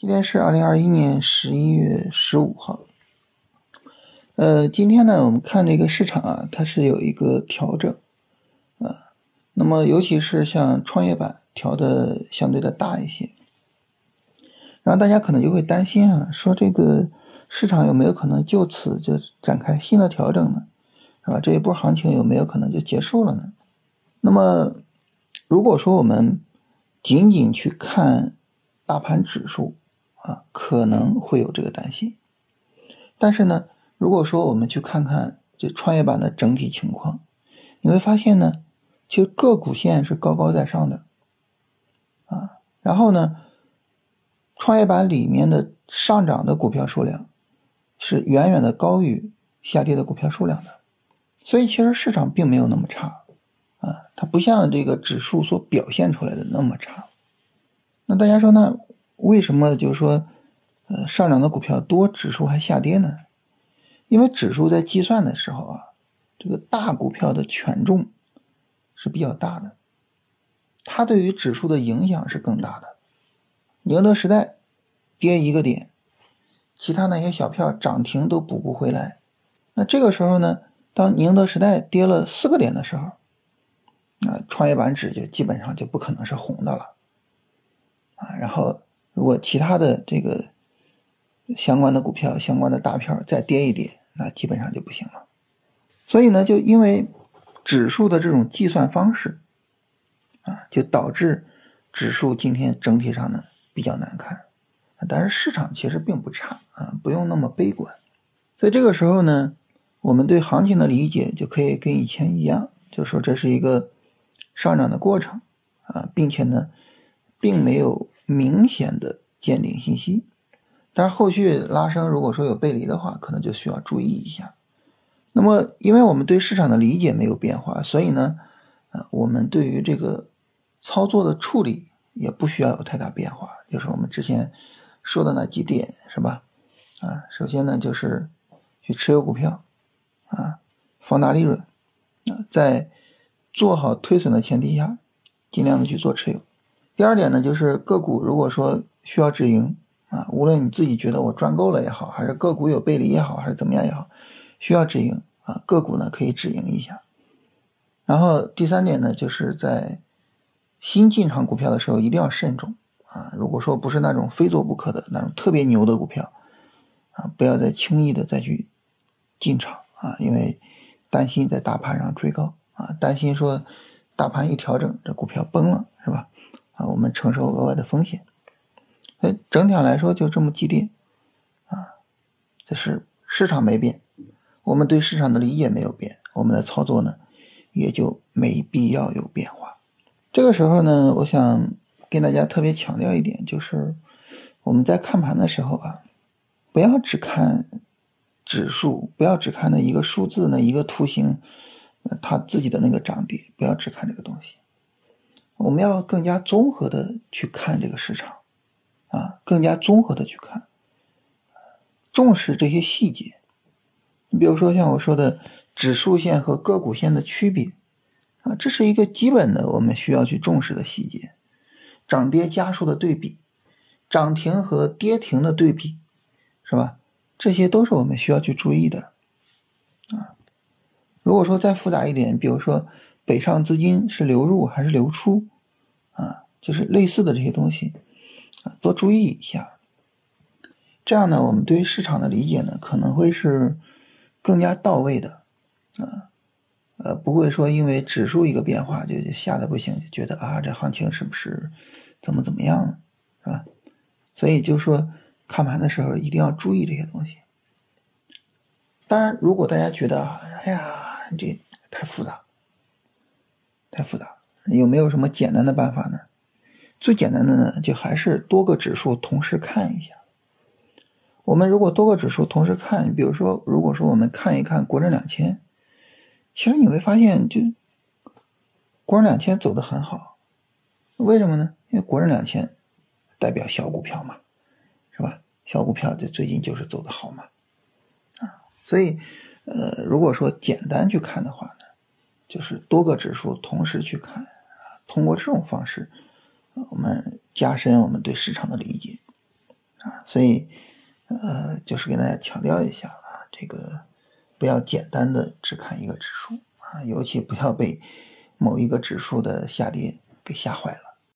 今天是二零二一年十一月十五号。呃，今天呢，我们看这个市场啊，它是有一个调整啊。那么，尤其是像创业板调的相对的大一些，然后大家可能就会担心啊，说这个市场有没有可能就此就展开新的调整呢？是吧？这一波行情有没有可能就结束了呢？那么，如果说我们仅仅去看大盘指数，啊，可能会有这个担心，但是呢，如果说我们去看看这创业板的整体情况，你会发现呢，其实个股线是高高在上的，啊，然后呢，创业板里面的上涨的股票数量是远远的高于下跌的股票数量的，所以其实市场并没有那么差，啊，它不像这个指数所表现出来的那么差。那大家说呢？为什么就是说，呃，上涨的股票多，指数还下跌呢？因为指数在计算的时候啊，这个大股票的权重是比较大的，它对于指数的影响是更大的。宁德时代跌一个点，其他那些小票涨停都补不回来。那这个时候呢，当宁德时代跌了四个点的时候，那创业板指就基本上就不可能是红的了啊，然后。如果其他的这个相关的股票、相关的大票再跌一跌，那基本上就不行了。所以呢，就因为指数的这种计算方式啊，就导致指数今天整体上呢比较难看。但是市场其实并不差啊，不用那么悲观。所以这个时候呢，我们对行情的理解就可以跟以前一样，就说这是一个上涨的过程啊，并且呢，并没有。明显的见顶信息，但是后续拉升，如果说有背离的话，可能就需要注意一下。那么，因为我们对市场的理解没有变化，所以呢，呃，我们对于这个操作的处理也不需要有太大变化，就是我们之前说的那几点，是吧？啊，首先呢，就是去持有股票，啊，放大利润，啊，在做好推损的前提下，尽量的去做持有。第二点呢，就是个股如果说需要止盈啊，无论你自己觉得我赚够了也好，还是个股有背离也好，还是怎么样也好，需要止盈啊，个股呢可以止盈一下。然后第三点呢，就是在新进场股票的时候一定要慎重啊。如果说不是那种非做不可的那种特别牛的股票啊，不要再轻易的再去进场啊，因为担心在大盘上追高啊，担心说大盘一调整这股票崩了，是吧？我们承受额外的风险，哎，整体上来说就这么几点，啊，这是市场没变，我们对市场的理解没有变，我们的操作呢也就没必要有变化。这个时候呢，我想跟大家特别强调一点，就是我们在看盘的时候啊，不要只看指数，不要只看那一个数字、那一个图形，它自己的那个涨跌，不要只看这个东西。我们要更加综合的去看这个市场，啊，更加综合的去看，重视这些细节。你比如说像我说的指数线和个股线的区别，啊，这是一个基本的我们需要去重视的细节。涨跌家数的对比，涨停和跌停的对比，是吧？这些都是我们需要去注意的，如果说再复杂一点，比如说。北上资金是流入还是流出啊？就是类似的这些东西啊，多注意一下。这样呢，我们对于市场的理解呢，可能会是更加到位的啊。呃，不会说因为指数一个变化就吓得不行，就觉得啊，这行情是不是怎么怎么样了，是吧？所以就说看盘的时候一定要注意这些东西。当然，如果大家觉得哎呀，这太复杂。太复杂，有没有什么简单的办法呢？最简单的呢，就还是多个指数同时看一下。我们如果多个指数同时看，比如说，如果说我们看一看国证两千，其实你会发现，就国证两千走的很好。为什么呢？因为国证两千代表小股票嘛，是吧？小股票就最近就是走的好嘛，啊，所以，呃，如果说简单去看的话呢。就是多个指数同时去看啊，通过这种方式，我们加深我们对市场的理解啊。所以呃，就是给大家强调一下啊，这个不要简单的只看一个指数啊，尤其不要被某一个指数的下跌给吓坏了。